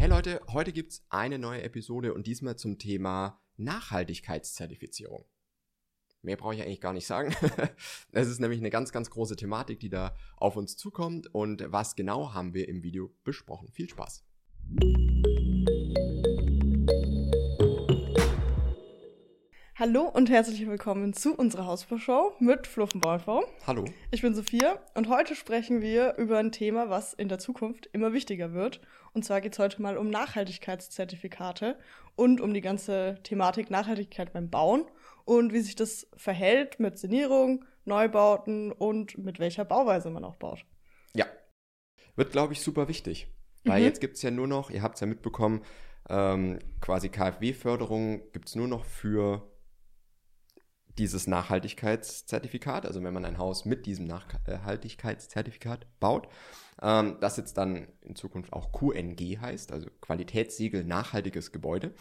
Hey Leute, heute gibt's eine neue Episode und diesmal zum Thema Nachhaltigkeitszertifizierung. Mehr brauche ich eigentlich gar nicht sagen. Es ist nämlich eine ganz, ganz große Thematik, die da auf uns zukommt und was genau haben wir im Video besprochen. Viel Spaß! Hallo und herzlich willkommen zu unserer Hausbaushow mit Fluffenbauernfrau. Hallo. Ich bin Sophia und heute sprechen wir über ein Thema, was in der Zukunft immer wichtiger wird. Und zwar geht es heute mal um Nachhaltigkeitszertifikate und um die ganze Thematik Nachhaltigkeit beim Bauen und wie sich das verhält mit Sanierung, Neubauten und mit welcher Bauweise man auch baut. Ja, wird, glaube ich, super wichtig. Weil Mhm. jetzt gibt's ja nur noch, ihr habt es ja mitbekommen, ähm, quasi KfW-Förderung gibt's nur noch für dieses Nachhaltigkeitszertifikat, also wenn man ein Haus mit diesem Nachhaltigkeitszertifikat baut, ähm, das jetzt dann in Zukunft auch QNG heißt, also Qualitätssiegel nachhaltiges Gebäude.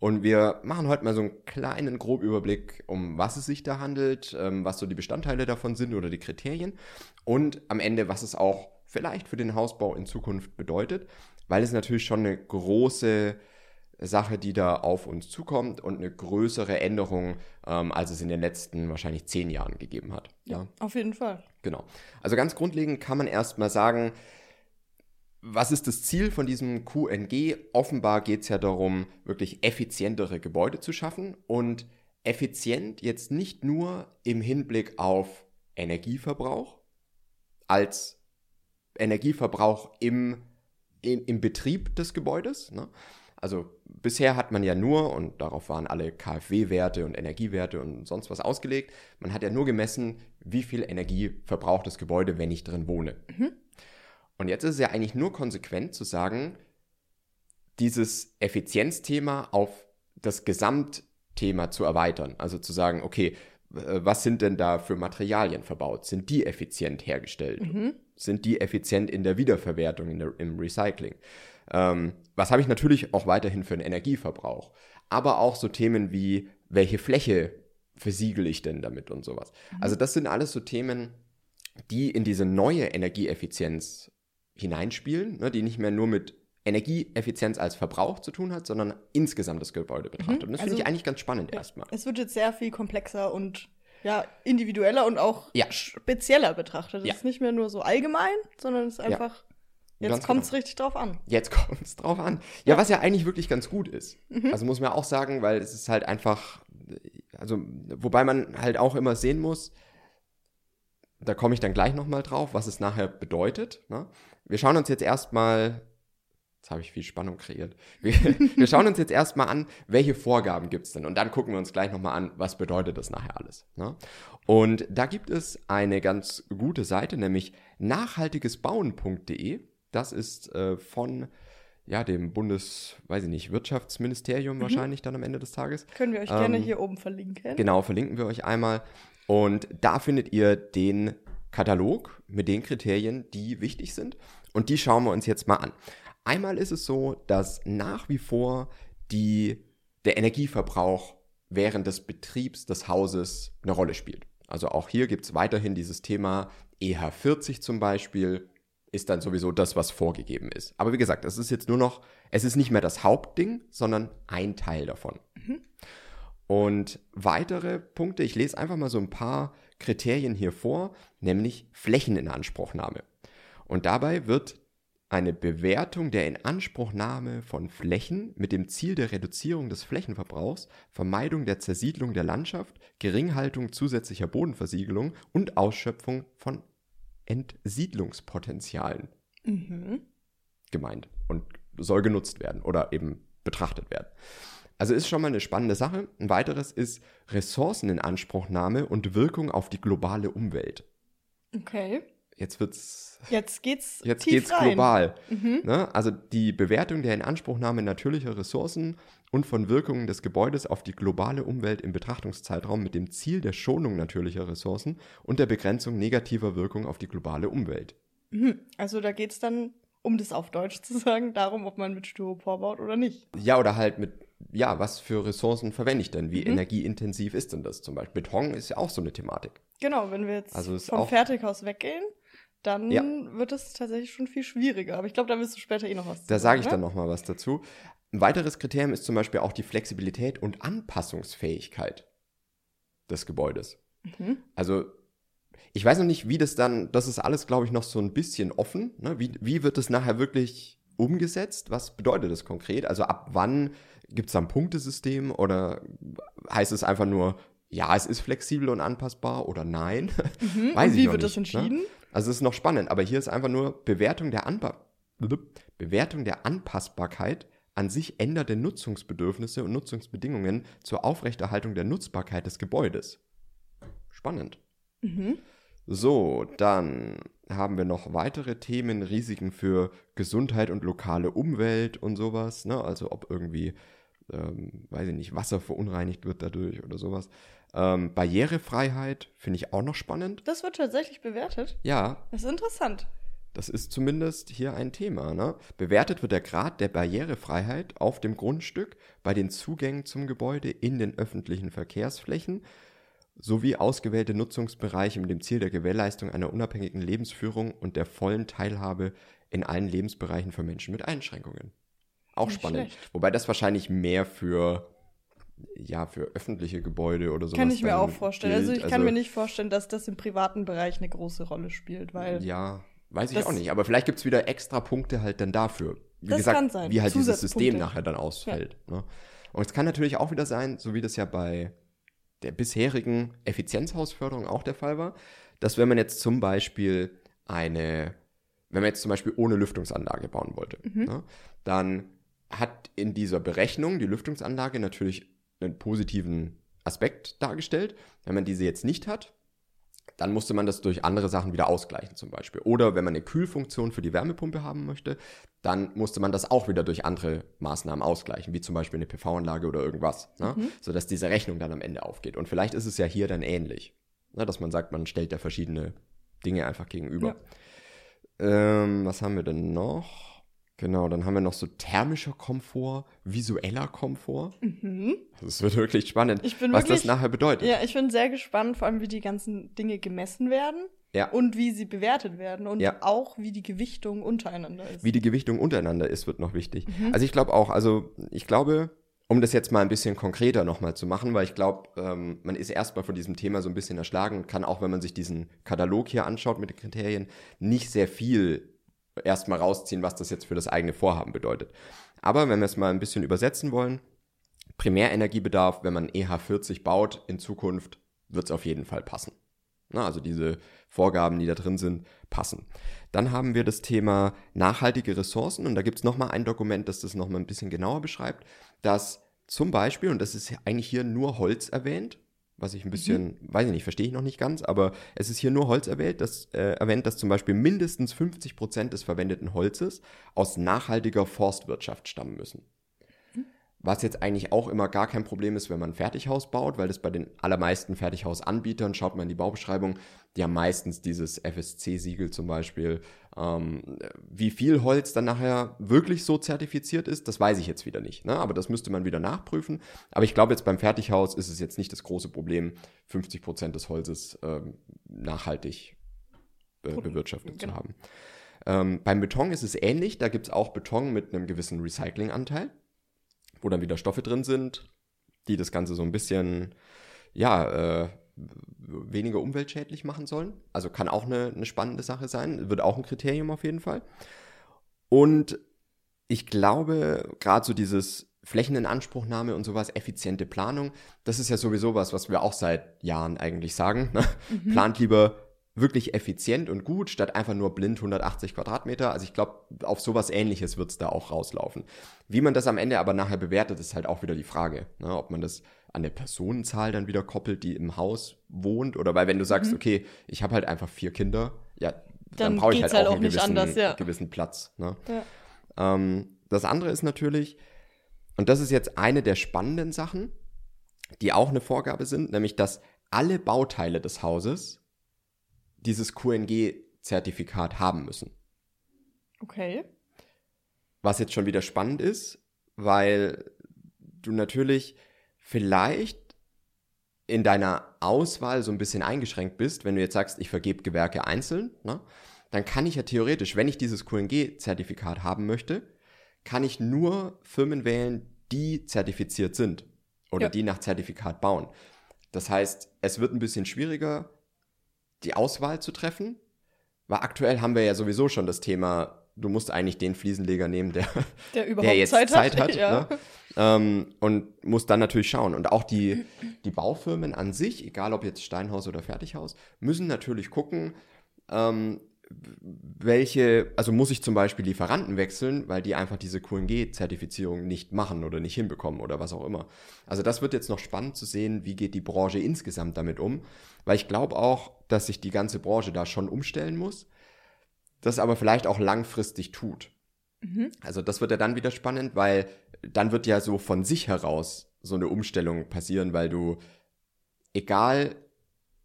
Und wir machen heute mal so einen kleinen Grobüberblick, um was es sich da handelt, ähm, was so die Bestandteile davon sind oder die Kriterien und am Ende, was es auch vielleicht für den Hausbau in Zukunft bedeutet, weil es natürlich schon eine große Sache, die da auf uns zukommt und eine größere Änderung, ähm, als es in den letzten wahrscheinlich zehn Jahren gegeben hat. Ja, Auf jeden Fall. genau. Also ganz grundlegend kann man erstmal sagen, was ist das Ziel von diesem QNG? Offenbar geht es ja darum, wirklich effizientere Gebäude zu schaffen und effizient jetzt nicht nur im Hinblick auf Energieverbrauch, als Energieverbrauch im, in, im Betrieb des Gebäudes. Ne? Also bisher hat man ja nur, und darauf waren alle KfW-Werte und Energiewerte und sonst was ausgelegt, man hat ja nur gemessen, wie viel Energie verbraucht das Gebäude, wenn ich drin wohne. Und jetzt ist es ja eigentlich nur konsequent zu sagen, dieses Effizienzthema auf das Gesamtthema zu erweitern. Also zu sagen, okay, äh, was sind denn da für Materialien verbaut? Sind die effizient hergestellt? Sind die effizient in der Wiederverwertung, in der, im Recycling? Ähm, was habe ich natürlich auch weiterhin für einen Energieverbrauch? Aber auch so Themen wie, welche Fläche versiegel ich denn damit und sowas? Also das sind alles so Themen, die in diese neue Energieeffizienz hineinspielen, ne, die nicht mehr nur mit Energieeffizienz als Verbrauch zu tun hat, sondern insgesamt das Gebäude betrachtet. Und das finde Also- ich eigentlich ganz spannend erstmal. Es wird jetzt sehr viel komplexer und ja, individueller und auch Ja. spezieller betrachtet. Es Ja. ist nicht mehr nur so allgemein, sondern es ist einfach, jetzt kommt es genau. richtig drauf an. Jetzt kommt es drauf an. Ja, was ja eigentlich wirklich ganz gut ist. Also muss man auch sagen, weil es ist halt einfach, also wobei man halt auch immer sehen muss, da komme ich dann gleich nochmal drauf, was es nachher bedeutet. Ne? Wir schauen uns jetzt erstmal, jetzt habe ich viel Spannung kreiert, wir, wir schauen uns jetzt erstmal an, welche Vorgaben gibt es denn? Und dann gucken wir uns gleich nochmal an, was bedeutet das nachher alles. Ne? Und da gibt es eine ganz gute Seite, nämlich nachhaltigesbauen.de. Das ist äh, von ja, dem Bundes, weiß ich nicht, Wirtschaftsministerium wahrscheinlich dann am Ende des Tages. Können wir euch gerne Ähm, hier oben verlinken. Genau, verlinken wir euch einmal. Und da findet ihr den Katalog mit den Kriterien, die wichtig sind. Und die schauen wir uns jetzt mal an. Einmal ist es so, dass nach wie vor die, der Energieverbrauch während des Betriebs des Hauses eine Rolle spielt. Also auch hier gibt es weiterhin dieses Thema EH40 zum Beispiel, ist dann sowieso das, was vorgegeben ist. Aber wie gesagt, es ist jetzt nur noch, es ist nicht mehr das Hauptding, sondern ein Teil davon. Und weitere Punkte, ich lese einfach mal so ein paar Kriterien hier vor, nämlich Flächeninanspruchnahme. Und dabei wird eine Bewertung der Inanspruchnahme von Flächen mit dem Ziel der Reduzierung des Flächenverbrauchs, Vermeidung der Zersiedlung der Landschaft, Geringhaltung zusätzlicher Bodenversiegelung und Ausschöpfung von Entsiedlungspotenzialen Mhm. gemeint und soll genutzt werden oder eben betrachtet werden. Also ist schon mal eine spannende Sache. Ein weiteres ist Ressourceninanspruchnahme und Wirkung auf die globale Umwelt. Okay. Jetzt wird's Jetzt geht's Jetzt geht's rein. global. Mhm. Ne? Also die Bewertung der Inanspruchnahme natürlicher Ressourcen und von Wirkungen des Gebäudes auf die globale Umwelt im Betrachtungszeitraum mit dem Ziel der Schonung natürlicher Ressourcen und der Begrenzung negativer Wirkung auf die globale Umwelt. Mhm. Also da geht's dann, um das auf Deutsch zu sagen, darum, ob man mit Styropor baut oder nicht. Ja, oder halt mit, ja, was für Ressourcen verwende ich denn? Wie Mhm. energieintensiv ist denn das zum Beispiel? Beton ist ja auch so eine Thematik. Genau, wenn wir jetzt Also vom Fertighaus weggehen, dann Ja. wird es tatsächlich schon viel schwieriger. Aber ich glaube, da wirst du später eh noch was Da sage ich sagen, dann noch mal was dazu. Ein weiteres Kriterium ist zum Beispiel auch die Flexibilität und Anpassungsfähigkeit des Gebäudes. Mhm. Also ich weiß noch nicht, wie das dann, das ist alles, glaube ich, noch so ein bisschen offen. Ne? Wie, wie wird das nachher wirklich umgesetzt? Was bedeutet das konkret? Also ab wann gibt es da ein Punktesystem oder heißt es einfach nur, ja, es ist flexibel und anpassbar oder nein? Mhm. Weiß ich wie noch wird das nicht, ne? entschieden? Also es ist noch spannend, aber hier ist einfach nur Bewertung der Anpa Bewertung der Anpassbarkeit an sich ändernde Nutzungsbedürfnisse und Nutzungsbedingungen zur Aufrechterhaltung der Nutzbarkeit des Gebäudes. Spannend. Mhm. So, dann haben wir noch weitere Themen, Risiken für Gesundheit und lokale Umwelt und sowas. Ne? Also ob irgendwie, ähm, weiß ich nicht, Wasser verunreinigt wird dadurch oder sowas. Ähm, Barrierefreiheit finde ich auch noch spannend. Das wird tatsächlich bewertet. Ja, Das ist interessant. das ist zumindest hier ein Thema. Ne? Bewertet wird der Grad der Barrierefreiheit auf dem Grundstück bei den Zugängen zum Gebäude in den öffentlichen Verkehrsflächen sowie ausgewählte Nutzungsbereiche mit dem Ziel der Gewährleistung einer unabhängigen Lebensführung und der vollen Teilhabe in allen Lebensbereichen für Menschen mit Einschränkungen. Auch Nicht spannend. schlecht. Wobei das wahrscheinlich mehr für ja, für öffentliche Gebäude oder sowas. Kann ich mir auch vorstellen. Also gilt. ich kann mir nicht vorstellen, dass das im privaten Bereich eine große Rolle spielt, weil Ja, weiß ich auch nicht. Aber vielleicht gibt es wieder extra Punkte halt dann dafür. Wie Das gesagt, kann sein. wie halt dieses. System nachher dann ausfällt. Ne? Und es kann natürlich auch wieder sein, so wie das ja bei der bisherigen Effizienzhausförderung auch der Fall war, dass wenn man jetzt zum Beispiel eine, wenn man jetzt zum Beispiel ohne Lüftungsanlage bauen wollte, Mhm. ne, dann hat in dieser Berechnung die Lüftungsanlage natürlich einen positiven Aspekt dargestellt. Wenn man diese jetzt nicht hat, dann musste man das durch andere Sachen wieder ausgleichen zum Beispiel. Oder wenn man eine Kühlfunktion für die Wärmepumpe haben möchte, dann musste man das auch wieder durch andere Maßnahmen ausgleichen, wie zum Beispiel eine PV-Anlage oder irgendwas, ne? sodass diese Rechnung dann am Ende aufgeht. Und vielleicht ist es ja hier dann ähnlich, ne? dass man sagt, man stellt da verschiedene Dinge einfach gegenüber. Ähm, was haben wir denn noch? Genau, dann haben wir noch so thermischer Komfort, visueller Komfort. Mhm. Das wird wirklich spannend, Ich bin was wirklich- das nachher bedeutet. Ja, ich bin sehr gespannt, vor allem wie die ganzen Dinge gemessen werden Ja. und wie sie bewertet werden und Ja. auch wie die Gewichtung untereinander ist. Wie die Gewichtung untereinander ist, wird noch wichtig. Mhm. Also ich glaube auch, also ich glaube, um das jetzt mal ein bisschen konkreter nochmal zu machen, weil ich glaube, ähm, man ist erstmal von diesem Thema so ein bisschen erschlagen und kann auch, wenn man sich diesen Katalog hier anschaut mit den Kriterien, nicht sehr viel erstmal rausziehen, was das jetzt für das eigene Vorhaben bedeutet. Aber wenn wir es mal ein bisschen übersetzen wollen, Primärenergiebedarf, wenn man EH40 baut in Zukunft, wird es auf jeden Fall passen. Na, also diese Vorgaben, die da drin sind, passen. Dann haben wir das Thema nachhaltige Ressourcen und da gibt es nochmal ein Dokument, das das nochmal ein bisschen genauer beschreibt, dass zum Beispiel, und das ist eigentlich hier nur Holz erwähnt, was ich ein bisschen, weiß ich nicht, verstehe ich noch nicht ganz, aber es ist hier nur Holz erwähnt, dass, äh, erwähnt, dass zum Beispiel mindestens 50 Prozent des verwendeten Holzes aus nachhaltiger Forstwirtschaft stammen müssen. Was jetzt eigentlich auch immer gar kein Problem ist, wenn man ein Fertighaus baut, weil das bei den allermeisten Fertighausanbietern, schaut man in die Baubeschreibung, die haben meistens dieses FSC-Siegel zum Beispiel. Ähm, wie viel Holz dann nachher wirklich so zertifiziert ist, das weiß ich jetzt wieder nicht. Ne? Aber das müsste man wieder nachprüfen. Aber ich glaube, jetzt beim Fertighaus ist es jetzt nicht das große Problem, 50 Prozent des Holzes ähm, nachhaltig äh, bewirtschaftet genau. zu haben. Ähm, beim Beton ist es ähnlich. Da gibt es auch Beton mit einem gewissen Recyclinganteil wo dann wieder Stoffe drin sind, die das Ganze so ein bisschen, ja, äh, weniger umweltschädlich machen sollen. Also kann auch eine, eine spannende Sache sein, wird auch ein Kriterium auf jeden Fall. Und ich glaube, gerade so dieses Flächeninanspruchnahme und sowas, effiziente Planung, das ist ja sowieso was, was wir auch seit Jahren eigentlich sagen. Ne? Plant lieber wirklich effizient und gut, statt einfach nur blind 180 Quadratmeter. Also ich glaube, auf sowas ähnliches wird es da auch rauslaufen. Wie man das am Ende aber nachher bewertet, ist halt auch wieder die Frage. Ne? Ob man das an der Personenzahl dann wieder koppelt, die im Haus wohnt. Oder weil wenn du sagst, okay, ich habe halt einfach vier Kinder, ja, dann, Dann brauche ich halt halt auch auch einen nicht gewissen, anders, ja. gewissen Platz. Ne? Ja. Ähm, das andere ist natürlich, und das ist jetzt eine der spannenden Sachen, die auch eine Vorgabe sind, nämlich dass alle Bauteile des Hauses dieses QNG-Zertifikat haben müssen. Okay. Was jetzt schon wieder spannend ist, weil du natürlich vielleicht in deiner Auswahl so ein bisschen eingeschränkt bist, wenn du jetzt sagst, ich vergebe Gewerke einzeln, ne? dann kann ich ja theoretisch, wenn ich dieses QNG-Zertifikat haben möchte, kann ich nur Firmen wählen, die zertifiziert sind oder Ja. die nach Zertifikat bauen. Das heißt, es wird ein bisschen schwieriger, die Auswahl zu treffen, weil aktuell haben wir ja sowieso schon das Thema, du musst eigentlich den Fliesenleger nehmen, der, Der überhaupt der jetzt Zeit, Zeit, hat. ja. ne? ähm, und muss dann natürlich schauen. Und auch die, die Baufirmen an sich, egal ob jetzt Steinhaus oder Fertighaus, müssen natürlich gucken, ähm, welche, also muss ich zum Beispiel Lieferanten wechseln, weil die einfach diese QNG-Zertifizierung nicht machen oder nicht hinbekommen oder was auch immer. Also das wird jetzt noch spannend zu sehen, wie geht die Branche insgesamt damit um, weil ich glaube auch, dass sich die ganze Branche da schon umstellen muss, das aber vielleicht auch langfristig tut. Mhm. Also das wird ja dann wieder spannend, weil dann wird ja so von sich heraus so eine Umstellung passieren, weil du egal,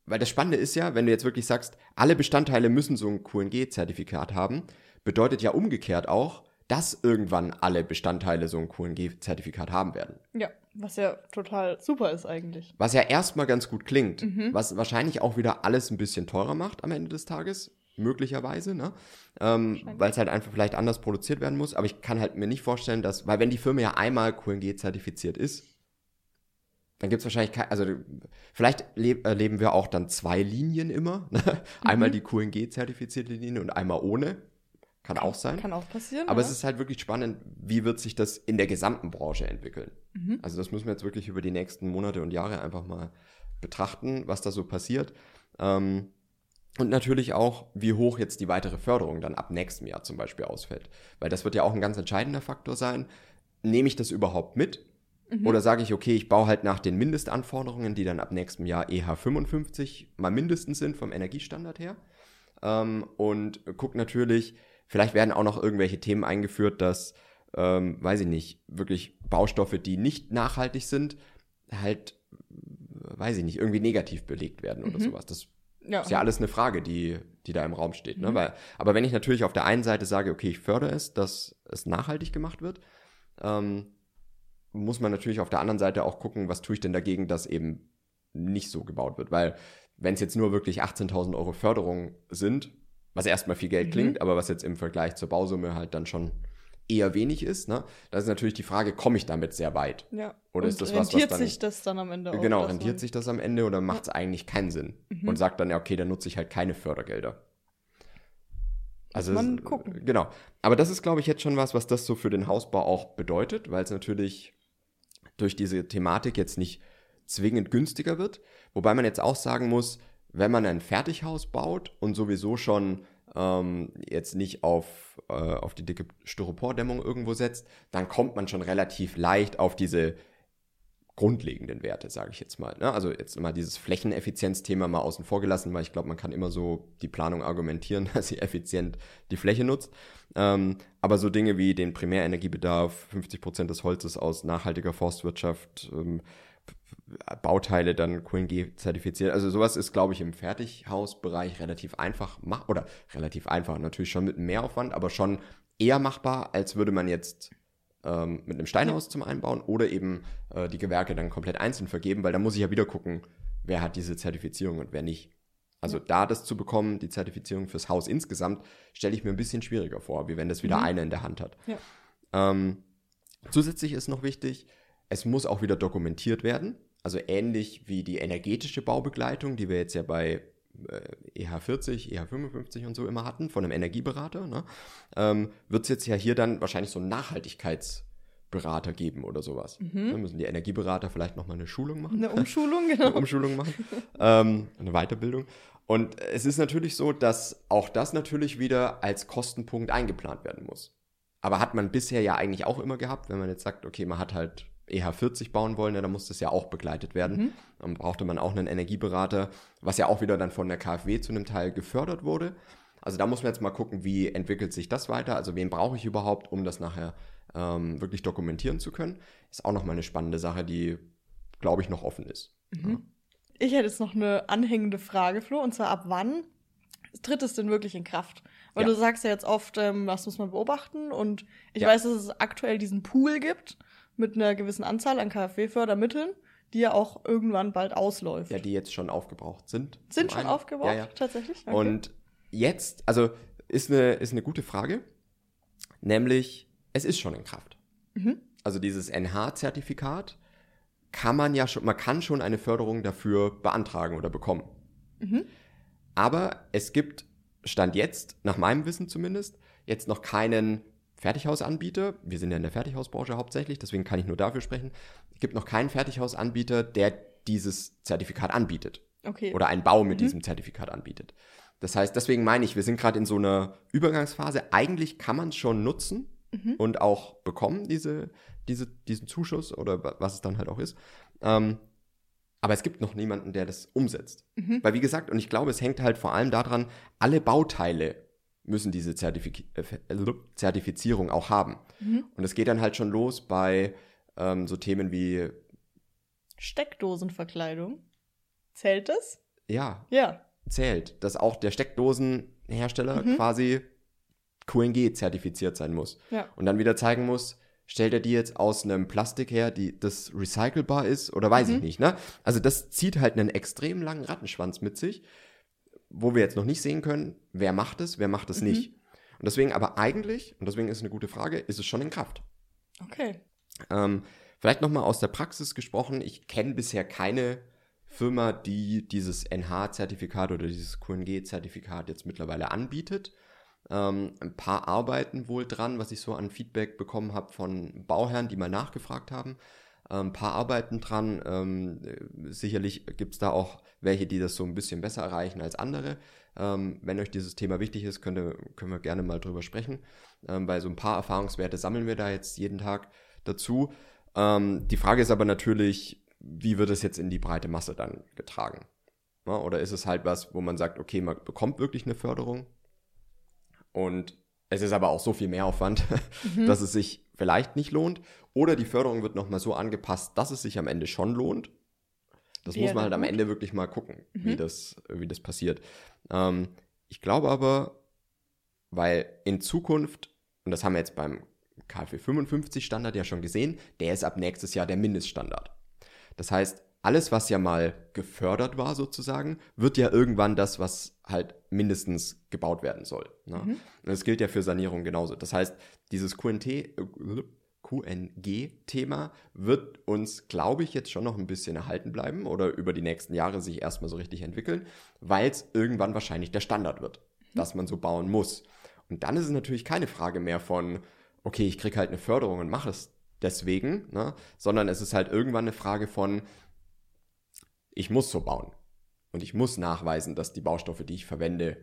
weil das Spannende ist ja, wenn du jetzt wirklich sagst, alle Bestandteile müssen so ein QNG-Zertifikat haben, bedeutet ja umgekehrt auch, dass irgendwann alle Bestandteile so ein QNG-Zertifikat haben werden. Ja, was ja total super ist eigentlich. Was ja erstmal ganz gut klingt, Mhm. was wahrscheinlich auch wieder alles ein bisschen teurer macht am Ende des Tages, möglicherweise, ne? Ähm, weil es halt einfach vielleicht anders produziert werden muss. Aber ich kann halt mir nicht vorstellen, dass, weil wenn die Firma ja einmal QNG zertifiziert ist, dann gibt es wahrscheinlich kein, also vielleicht leb, erleben wir auch dann zwei Linien immer. Ne? Einmal Mhm. die QNG-zertifizierte Linie und einmal ohne. Kann auch sein. Kann auch passieren. Aber ja. es ist halt wirklich spannend, wie wird sich das in der gesamten Branche entwickeln. Mhm. Also das müssen wir jetzt wirklich über die nächsten Monate und Jahre einfach mal betrachten, was da so passiert. Ähm, und natürlich auch, wie hoch jetzt die weitere Förderung dann ab nächstem Jahr zum Beispiel ausfällt. Weil das wird ja auch ein ganz entscheidender Faktor sein. Nehme ich das überhaupt mit? Mhm. Oder sage ich, okay, ich baue halt nach den Mindestanforderungen, die dann ab nächstem Jahr E EH 55 mal mindestens sind vom Energiestandard her. Ähm, und guck natürlich, vielleicht werden auch noch irgendwelche Themen eingeführt, dass, ähm, weiß ich nicht, wirklich Baustoffe, die nicht nachhaltig sind, halt, weiß ich nicht, irgendwie negativ belegt werden oder Mhm. sowas. Das ja. ist ja alles eine Frage, die, die da im Raum steht. Ne? Mhm. Weil, aber wenn ich natürlich auf der einen Seite sage, okay, ich fördere es, dass es nachhaltig gemacht wird, ähm, muss man natürlich auf der anderen Seite auch gucken, was tue ich denn dagegen, dass eben nicht so gebaut wird. Weil wenn es jetzt nur wirklich 18.000 Euro Förderung sind, was erstmal viel Geld Mhm. klingt, aber was jetzt im Vergleich zur Bausumme halt dann schon eher wenig ist, ne? da ist natürlich die Frage, komme ich damit sehr weit? ja. Oder Und ist das was, was rentiert dann- sich das dann am Ende auch? Genau, rentiert sich das am Ende oder macht es eigentlich keinen Sinn? Mhm. Und sagt dann, ja, okay, dann nutze ich halt keine Fördergelder. Also man es- gucken. Genau. Aber das ist, glaube ich, jetzt schon was, was das so für den Hausbau auch bedeutet, weil es natürlich durch diese Thematik jetzt nicht zwingend günstiger wird. Wobei man jetzt auch sagen muss, wenn man ein Fertighaus baut und sowieso schon ähm, jetzt nicht auf, äh, auf die dicke Styropordämmung irgendwo setzt, dann kommt man schon relativ leicht auf diese grundlegenden Werte, sage ich jetzt mal. Ne? Also jetzt mal dieses Flächeneffizienzthema mal außen vor gelassen, weil ich glaube, man kann immer so die Planung argumentieren, dass sie effizient die Fläche nutzt. Ähm, aber so Dinge wie den Primärenergiebedarf, 50 Prozent des Holzes aus nachhaltiger Forstwirtschaft, ähm, Bauteile dann QNG zertifiziert. Also sowas ist, glaube ich, im Fertighausbereich relativ einfach mach oder relativ einfach, natürlich schon mit Mehraufwand, aber schon eher machbar, als würde man jetzt ähm, mit einem Steinhaus zum Einbauen oder eben äh, die Gewerke dann komplett einzeln vergeben, weil da muss ich ja wieder gucken, wer hat diese Zertifizierung und wer nicht. Also da das zu bekommen, die Zertifizierung fürs Haus insgesamt, stelle ich mir ein bisschen schwieriger vor, wie wenn das wieder Mhm. einer in der Hand hat. Ja. Ähm, zusätzlich ist noch wichtig, es muss auch wieder dokumentiert werden. Also ähnlich wie die energetische Baubegleitung, die wir jetzt ja bei äh, EH40, EH55 und so immer hatten, von einem Energieberater, ne? ähm, wird es jetzt ja hier dann wahrscheinlich so einen Nachhaltigkeitsberater geben oder sowas. Mhm. Da müssen die Energieberater vielleicht nochmal eine Schulung machen Eine Umschulung, genau. eine Umschulung machen, ähm, eine Weiterbildung. Und es ist natürlich so, dass auch das natürlich wieder als Kostenpunkt eingeplant werden muss. Aber hat man bisher ja eigentlich auch immer gehabt, wenn man jetzt sagt, okay, man hat halt EH40 bauen wollen, ja, dann muss das ja auch begleitet werden. Mhm. Dann brauchte man auch einen Energieberater, was ja auch wieder dann von der KfW zu einem Teil gefördert wurde. Also da muss man jetzt mal gucken, wie entwickelt sich das weiter. Also wen brauche ich überhaupt, um das nachher ähm, wirklich dokumentieren zu können. Ist auch nochmal eine spannende Sache, die, glaube ich, noch offen ist. Mhm. Ich hätte jetzt noch eine anhängende Frage, Flo, und zwar ab wann tritt es denn wirklich in Kraft? Weil Ja. du sagst ja jetzt oft, ähm, was muss man beobachten und ich Ja. weiß, dass es aktuell diesen Pool gibt mit einer gewissen Anzahl an KfW-Fördermitteln, die ja auch irgendwann bald ausläuft. Ja, die jetzt schon aufgebraucht sind. Sind schon einen. aufgebaut, Ja, ja. tatsächlich? Okay. Und jetzt, also ist eine, ist eine gute Frage. Nämlich, es ist schon in Kraft. Mhm. Also dieses NH-Zertifikat kann man ja schon, man kann schon eine Förderung dafür beantragen oder bekommen. Mhm. Aber es gibt, Stand jetzt, nach meinem Wissen zumindest, jetzt noch keinen Fertighausanbieter. Wir sind ja in der Fertighausbranche hauptsächlich, deswegen kann ich nur dafür sprechen. Es gibt noch keinen Fertighausanbieter, der dieses Zertifikat anbietet. Okay. Oder einen Bau mit Mhm. diesem Zertifikat anbietet. Das heißt, deswegen meine ich, wir sind gerade in so einer Übergangsphase. Eigentlich kann man es schon nutzen Mhm. und auch bekommen, diese, diese, diesen Zuschuss oder wa- was es dann halt auch ist. Ähm, aber es gibt noch niemanden, der das umsetzt. Mhm. Weil wie gesagt, und ich glaube, es hängt halt vor allem daran, alle Bauteile müssen diese Zertifik äh, äh, Zertifizierung auch haben. Mhm. Und es geht dann halt schon los bei ähm, so Themen wie, Steckdosenverkleidung. Zählt das? ja, Ja. zählt, dass auch der Steckdosenhersteller Mhm. quasi QNG zertifiziert sein muss. Ja. Und dann wieder zeigen muss, stellt er die jetzt aus einem Plastik her, die das recycelbar ist oder weiß ich Mhm. nicht, ne? Also das zieht halt einen extrem langen Rattenschwanz mit sich, wo wir jetzt noch nicht sehen können, wer macht es, wer macht es Mhm. nicht. Und deswegen aber eigentlich, und deswegen ist es eine gute Frage, ist es schon in Kraft. Okay. Ähm, vielleicht nochmal aus der Praxis gesprochen. Ich kenne bisher keine Firma, die dieses NH-Zertifikat oder dieses QNG-Zertifikat jetzt mittlerweile anbietet. Ähm, ein paar arbeiten wohl dran, was ich so an Feedback bekommen habe von Bauherren, die mal nachgefragt haben. Ein paar arbeiten dran. Ähm, äh, sicherlich gibt es da auch welche, die das so ein bisschen besser erreichen als andere. Ähm, wenn euch dieses Thema wichtig ist, könnt ihr, können wir gerne mal drüber sprechen. Ähm, weil so ein paar Erfahrungswerte sammeln wir da jetzt jeden Tag dazu. Ähm, die Frage ist aber natürlich, wie wird es jetzt in die breite Masse dann getragen? Ja, oder ist es halt was, wo man sagt, okay, man bekommt wirklich eine Förderung und es ist aber auch so viel Mehraufwand, Mhm. dass es sich vielleicht nicht lohnt. Oder die Förderung wird nochmal so angepasst, dass es sich am Ende schon lohnt. Das muss Wäre man halt am. Ende wirklich mal gucken, wie, Mhm. das, wie das passiert. Ähm, ich glaube aber, weil in Zukunft, und das haben wir jetzt beim KfW 55 Standard ja schon gesehen, der ist ab nächstes Jahr der Mindeststandard. Das heißt, alles, was ja mal gefördert war sozusagen, wird ja irgendwann das, was halt mindestens gebaut werden soll. Ne? Mhm. Das gilt ja für Sanierung genauso. Das heißt, dieses QNT, äh, QNG-Thema wird uns, glaube ich, jetzt schon noch ein bisschen erhalten bleiben oder über die nächsten Jahre sich erstmal so richtig entwickeln, weil es irgendwann wahrscheinlich der Standard wird, dass man so bauen muss. Und dann ist es natürlich keine Frage mehr von, okay, ich kriege halt eine Förderung und mache es deswegen, ne? sondern es ist halt irgendwann eine Frage von, ich muss so bauen. Und ich muss nachweisen, dass die Baustoffe, die ich verwende,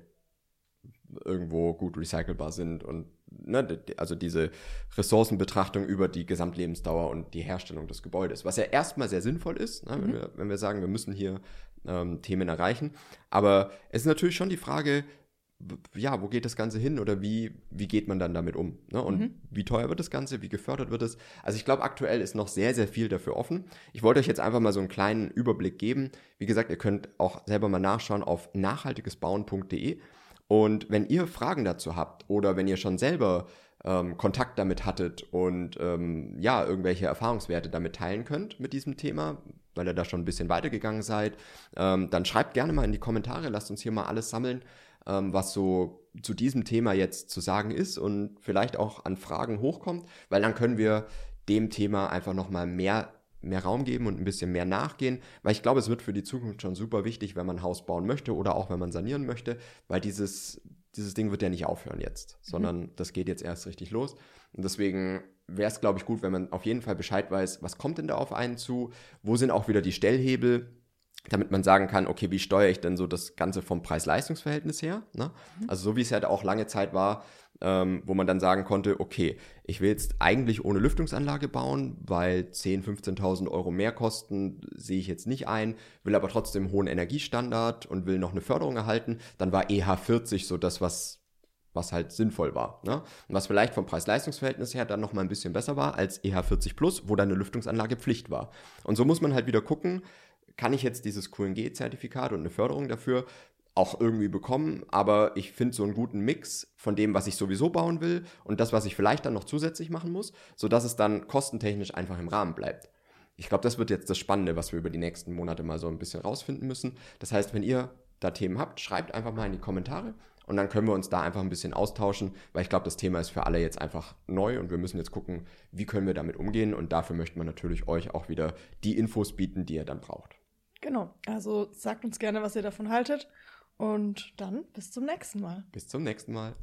irgendwo gut recycelbar sind und ne, also diese Ressourcenbetrachtung über die Gesamtlebensdauer und die Herstellung des Gebäudes, was ja erstmal sehr sinnvoll ist, ne, wenn, Mhm. wir, wenn wir sagen, wir müssen hier ähm, Themen erreichen. Aber es ist natürlich schon die Frage, ja, wo geht das Ganze hin oder wie, wie geht man dann damit um? Ne? Und Mhm. wie teuer wird das Ganze, wie gefördert wird es? Also ich glaube, aktuell ist noch sehr, sehr viel dafür offen. Ich wollte euch jetzt einfach mal so einen kleinen Überblick geben. Wie gesagt, ihr könnt auch selber mal nachschauen auf nachhaltigesbauen.de. Und wenn ihr Fragen dazu habt oder wenn ihr schon selber ähm, Kontakt damit hattet und ähm, ja, irgendwelche Erfahrungswerte damit teilen könnt mit diesem Thema, weil ihr da schon ein bisschen weitergegangen seid, ähm, dann schreibt gerne mal in die Kommentare, lasst uns hier mal alles sammeln, ähm, was so zu diesem Thema jetzt zu sagen ist und vielleicht auch an Fragen hochkommt, weil dann können wir dem Thema einfach nochmal mehr, mehr Raum geben und ein bisschen mehr nachgehen, weil ich glaube, es wird für die Zukunft schon super wichtig, wenn man ein Haus bauen möchte oder auch wenn man sanieren möchte, weil dieses, dieses Ding wird ja nicht aufhören jetzt, sondern das geht jetzt erst richtig los. Und deswegen wäre es, glaube ich, gut, wenn man auf jeden Fall Bescheid weiß, was kommt denn da auf einen zu, wo sind auch wieder die Stellhebel, damit man sagen kann, okay, wie steuere ich denn so das Ganze vom Preis-Leistungs-Verhältnis her? Ne? Also so wie es ja auch lange Zeit war, ähm, wo man dann sagen konnte, okay, ich will jetzt eigentlich ohne Lüftungsanlage bauen, weil 10.000, 15.000 Euro mehr kosten, sehe ich jetzt nicht ein, will aber trotzdem einen hohen Energiestandard und will noch eine Förderung erhalten, dann war EH40 so das, was was halt sinnvoll war. Ne? Und was vielleicht vom Preis-Leistungs-Verhältnis her dann nochmal ein bisschen besser war als EH40 Plus, wo dann eine Lüftungsanlage Pflicht war. Und so muss man halt wieder gucken, kann ich jetzt dieses QNG-Zertifikat und eine Förderung dafür auch irgendwie bekommen, aber ich finde so einen guten Mix von dem, was ich sowieso bauen will und das, was ich vielleicht dann noch zusätzlich machen muss, sodass es dann kostentechnisch einfach im Rahmen bleibt. Ich glaube, das wird jetzt das Spannende, was wir über die nächsten Monate mal so ein bisschen rausfinden müssen. Das heißt, wenn ihr da Themen habt, schreibt einfach mal in die Kommentare und dann können wir uns da einfach ein bisschen austauschen, weil ich glaube, das Thema ist für alle jetzt einfach neu und wir müssen jetzt gucken, wie können wir damit umgehen und dafür möchten wir natürlich euch auch wieder die Infos bieten, die ihr dann braucht. Genau. Also sagt uns gerne, was ihr davon haltet. Und dann bis zum nächsten Mal. Bis zum nächsten Mal.